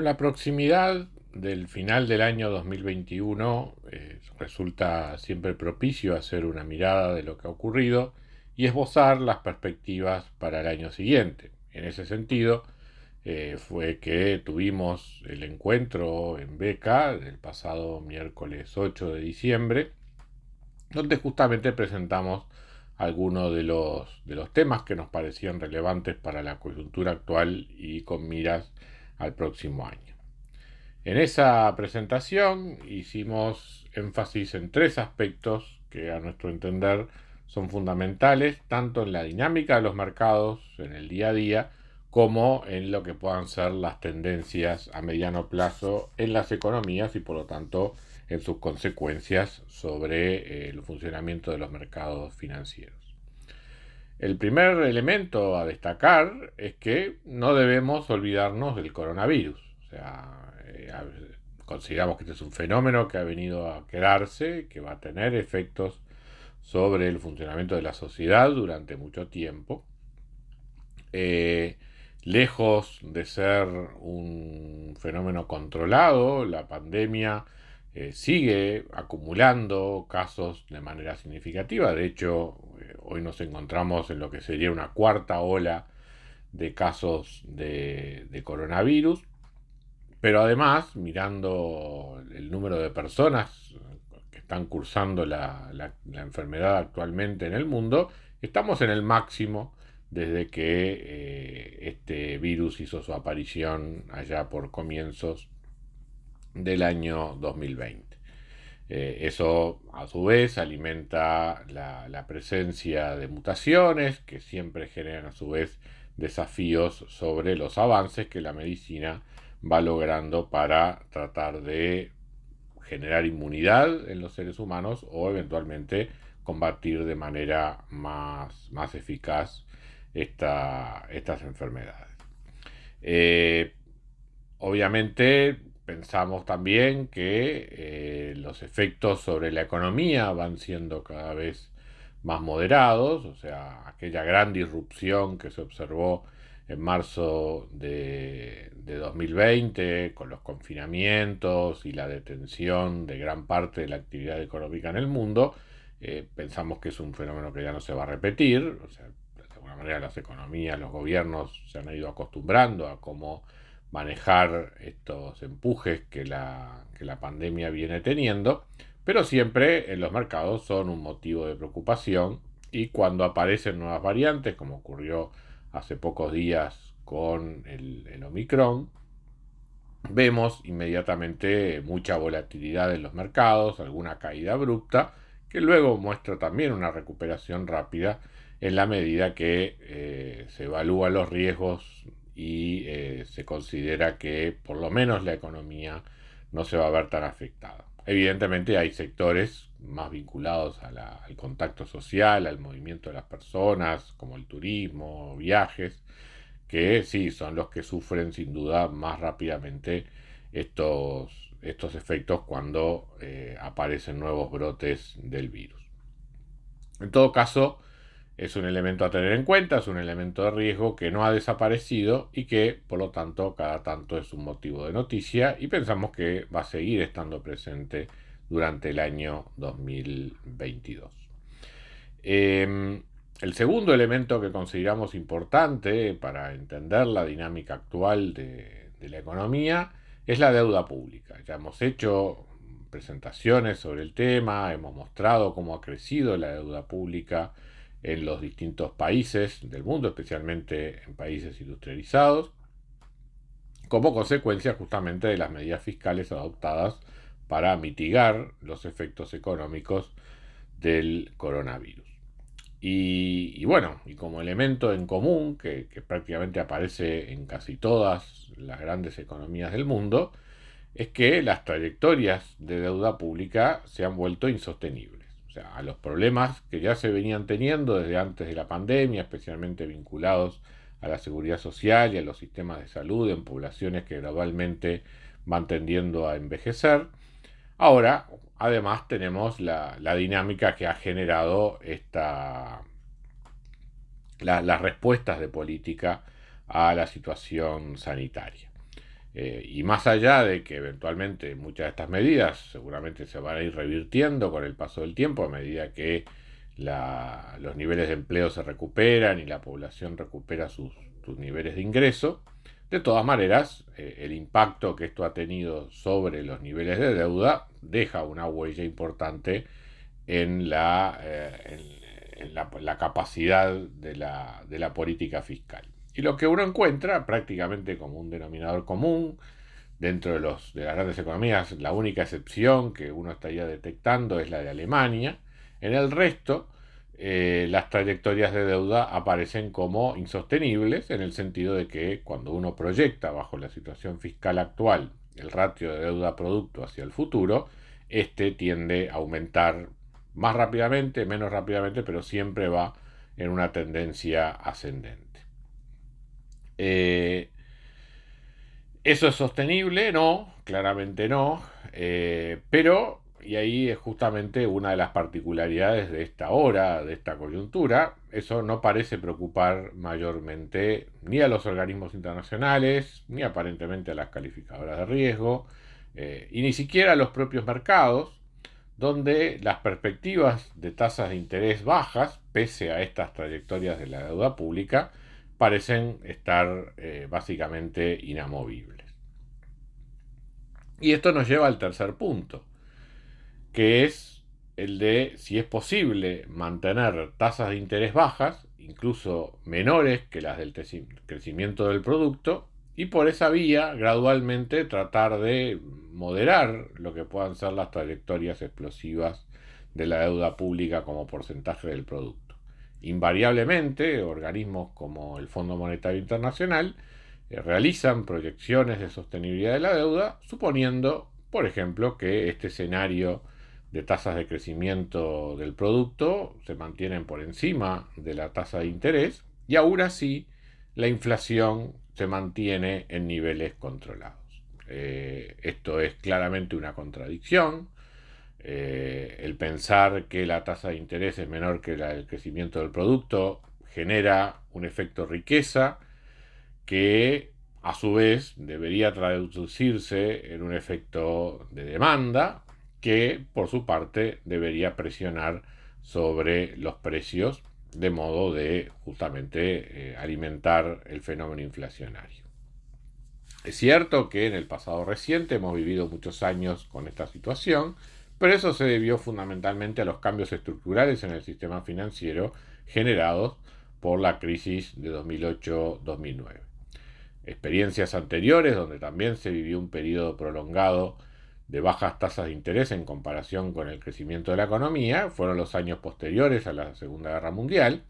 Con la proximidad del final del año 2021 eh, resulta siempre propicio hacer una mirada de lo que ha ocurrido y esbozar las perspectivas para el año siguiente. En ese sentido, eh, fue que tuvimos el encuentro en Beca del pasado miércoles 8 de diciembre, donde justamente presentamos algunos de los, de los temas que nos parecían relevantes para la coyuntura actual y con miras al próximo año. En esa presentación hicimos énfasis en tres aspectos que a nuestro entender son fundamentales tanto en la dinámica de los mercados en el día a día como en lo que puedan ser las tendencias a mediano plazo en las economías y por lo tanto en sus consecuencias sobre eh, el funcionamiento de los mercados financieros. El primer elemento a destacar es que no debemos olvidarnos del coronavirus. O sea, eh, consideramos que este es un fenómeno que ha venido a quedarse, que va a tener efectos sobre el funcionamiento de la sociedad durante mucho tiempo. Eh, lejos de ser un fenómeno controlado, la pandemia eh, sigue acumulando casos de manera significativa. De hecho, eh, hoy nos encontramos en lo que sería una cuarta ola de casos de, coronavirus. Pero además, mirando el número de personas que están cursando la, enfermedad actualmente en el mundo, estamos en el máximo desde que eh, este virus hizo su aparición allá por comienzos del año 2020. Eh, eso a su vez alimenta la, presencia de mutaciones que siempre generan a su vez desafíos sobre los avances que la medicina va logrando para tratar de generar inmunidad en los seres humanos o eventualmente combatir de manera más, más eficaz estas enfermedades. Eh, obviamente pensamos también que eh, los efectos sobre la economía van siendo cada vez más moderados, o sea, aquella gran disrupción que se observó en marzo de, 2020 con los confinamientos y la detención de gran parte de la actividad económica en el mundo, eh, pensamos que es un fenómeno que ya no se va a repetir, o sea, manera las economías, los gobiernos se han ido acostumbrando a cómo manejar estos empujes que la, que la pandemia viene teniendo, pero siempre en los mercados son un motivo de preocupación y cuando aparecen nuevas variantes, como ocurrió hace pocos días con el, Omicron, vemos inmediatamente mucha volatilidad en los mercados, alguna caída abrupta, que luego muestra también una recuperación rápida en la medida que eh, se evalúan los riesgos y eh, se considera que por lo menos la economía no se va a ver tan afectada. Evidentemente hay sectores más vinculados al contacto social, al movimiento de las personas, como el turismo, viajes, que sí son los que sufren sin duda más rápidamente estos, estos efectos cuando eh, aparecen nuevos brotes del virus. En todo caso, es un elemento a tener en cuenta, es un elemento de riesgo que no ha desaparecido y que por lo tanto cada tanto es un motivo de noticia y pensamos que va a seguir estando presente durante el año 2022. Em, el segundo elemento que consideramos importante para entender la dinámica actual de, de la economía es la deuda pública. Ya hemos hecho presentaciones sobre el tema, hemos mostrado cómo ha crecido la deuda pública en los distintos países del mundo, especialmente en países industrializados, como consecuencia justamente de las medidas fiscales adoptadas para mitigar los efectos económicos del coronavirus. Y, bueno, y como elemento en común que, prácticamente aparece en casi todas las grandes economías del mundo, es que las trayectorias de deuda pública se han vuelto insostenibles. O sea, a los problemas que ya se venían teniendo desde antes de la pandemia, especialmente vinculados a la seguridad social y a los sistemas de salud en poblaciones que gradualmente van tendiendo a envejecer. Ahora, además, tenemos la, dinámica que ha generado esta, las respuestas de política a la situación sanitaria. Eh, y más allá de que eventualmente muchas de estas medidas seguramente se van a ir revirtiendo con el paso del tiempo a medida que los niveles de empleo se recuperan y la población recupera sus, niveles de ingreso, de todas maneras, eh, el impacto que esto ha tenido sobre los niveles de deuda deja una huella importante en la, eh, la, capacidad de la política fiscal. Y lo que uno encuentra prácticamente como un denominador común dentro de, los, de las grandes economías, la única excepción que uno estaría detectando es la de Alemania. En el resto, eh, las trayectorias de deuda aparecen como insostenibles en el sentido de que cuando uno proyecta bajo la situación fiscal actual el ratio de deuda producto hacia el futuro, este tiende a aumentar más rápidamente, menos rápidamente, pero siempre va en una tendencia ascendente. Eh, ¿Eso es sostenible? No, claramente no. Eh, pero, y ahí es justamente una de las particularidades de esta hora, de esta coyuntura, eso no parece preocupar mayormente ni a los organismos internacionales, ni aparentemente a las calificadoras de riesgo, eh, y ni siquiera a los propios mercados, donde las perspectivas de tasas de interés bajas, pese a estas trayectorias de la deuda pública, parecen estar eh, básicamente inamovibles. Y esto nos lleva al tercer punto, que es el de si es posible mantener tasas de interés bajas, incluso menores que las del crecimiento del producto, y por esa vía gradualmente tratar de moderar lo que puedan ser las trayectorias explosivas de la deuda pública como porcentaje del producto. Invariablemente, organismos como el Fondo Monetario Internacional eh, realizan proyecciones de sostenibilidad de la deuda, suponiendo, por ejemplo, que este escenario de tasas de crecimiento del producto se mantienen por encima de la tasa de interés y aún así la inflación se mantiene en niveles controlados. Eh, esto es claramente una contradicción eh, el pensar que la tasa de interés es menor que el crecimiento del producto genera un efecto riqueza que a su vez debería traducirse en un efecto de demanda que por su parte debería presionar sobre los precios de modo de justamente eh, alimentar el fenómeno inflacionario. Es cierto que en el pasado reciente hemos vivido muchos años con esta situación, pero eso se debió fundamentalmente a los cambios estructurales en el sistema financiero generados por la crisis de 2008-2009. Experiencias anteriores donde también se vivió un periodo prolongado de bajas tasas de interés en comparación con el crecimiento de la economía fueron los años posteriores a la Segunda Guerra Mundial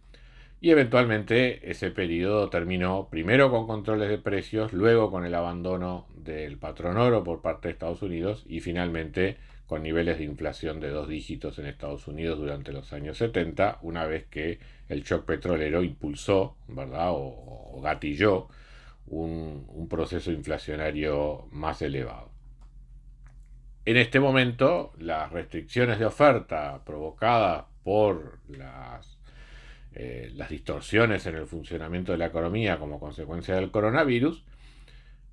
y eventualmente ese periodo terminó primero con controles de precios, luego con el abandono del patrón oro por parte de Estados Unidos y finalmente con niveles de inflación de dos dígitos en Estados Unidos durante los años 70, una vez que el shock petrolero impulsó, ¿verdad? O, gatilló un, proceso inflacionario más elevado. En este momento, las restricciones de oferta provocadas por las, eh, distorsiones en el funcionamiento de la economía como consecuencia del coronavirus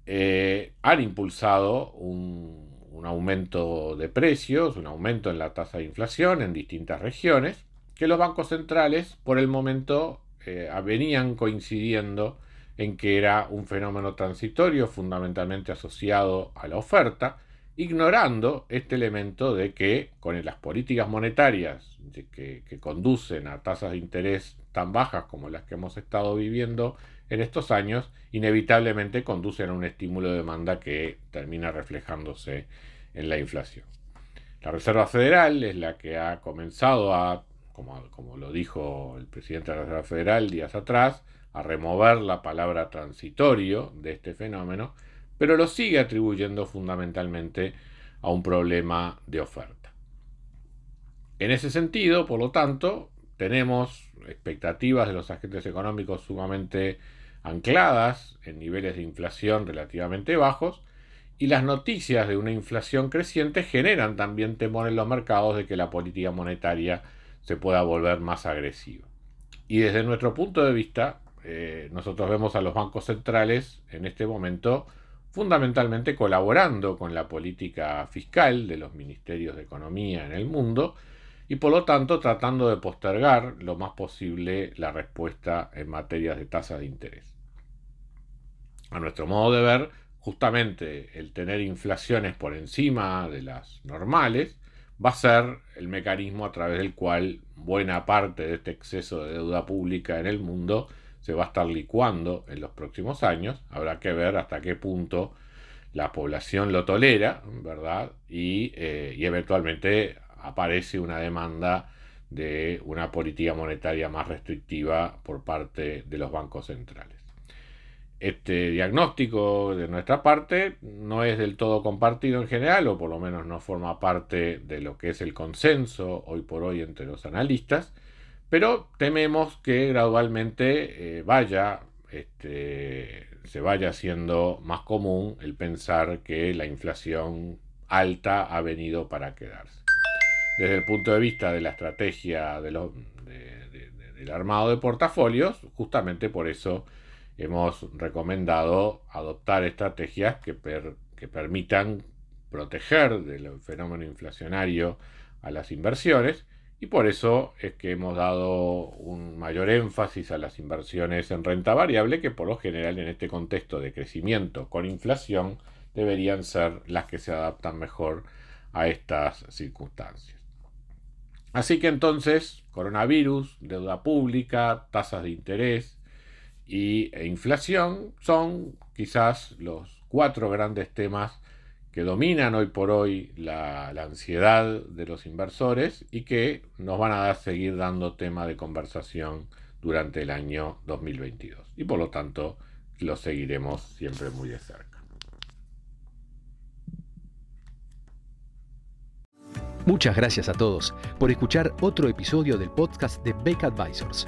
eh, han impulsado un, un aumento de precios, un aumento en la tasa de inflación en distintas regiones, que los bancos centrales por el momento eh, venían coincidiendo en que era un fenómeno transitorio fundamentalmente asociado a la oferta, ignorando este elemento de que con las políticas monetarias que, que conducen a tasas de interés tan bajas como las que hemos estado viviendo en estos años, inevitablemente conducen a un estímulo de demanda que termina reflejándose en la inflación. La Reserva Federal es la que ha comenzado a como, como lo dijo el presidente de la Reserva Federal días atrás, a remover la palabra transitorio de este fenómeno, pero lo sigue atribuyendo fundamentalmente a un problema de oferta. En ese sentido, por lo tanto, tenemos expectativas de los agentes económicos sumamente ancladas en niveles de inflación relativamente bajos y las noticias de una inflación creciente generan también temor en los mercados de que la política monetaria se pueda volver más agresiva. Y desde nuestro punto de vista, eh, nosotros vemos a los bancos centrales en este momento fundamentalmente colaborando con la política fiscal de los ministerios de economía en el mundo y por lo tanto tratando de postergar lo más posible la respuesta en materia de tasas de interés. A nuestro modo de ver, justamente el tener inflaciones por encima de las normales va a ser el mecanismo a través del cual buena parte de este exceso de deuda pública en el mundo se va a estar licuando en los próximos años. Habrá que ver hasta qué punto la población lo tolera, ¿verdad? Y, eh, y eventualmente aparece una demanda de una política monetaria más restrictiva por parte de los bancos centrales. Este diagnóstico de nuestra parte no es del todo compartido en general, o por lo menos no forma parte de lo que es el consenso hoy por hoy entre los analistas, pero tememos que gradualmente eh, vaya, este, se vaya haciendo más común el pensar que la inflación alta ha venido para quedarse. Desde el punto de vista de la estrategia de del armado de portafolios, justamente por eso hemos recomendado adoptar estrategias que, permitan proteger del fenómeno inflacionario a las inversiones y por eso es que hemos dado un mayor énfasis a las inversiones en renta variable que por lo general en este contexto de crecimiento con inflación deberían ser las que se adaptan mejor a estas circunstancias. Así que entonces, coronavirus, deuda pública, tasas de interés, y e inflación son quizás los cuatro grandes temas que dominan hoy por hoy la, ansiedad de los inversores y que nos van a seguir dando tema de conversación durante el año 2022. Y por lo tanto, los seguiremos siempre muy de cerca. Muchas gracias a todos por escuchar otro episodio del podcast de Beck Advisors.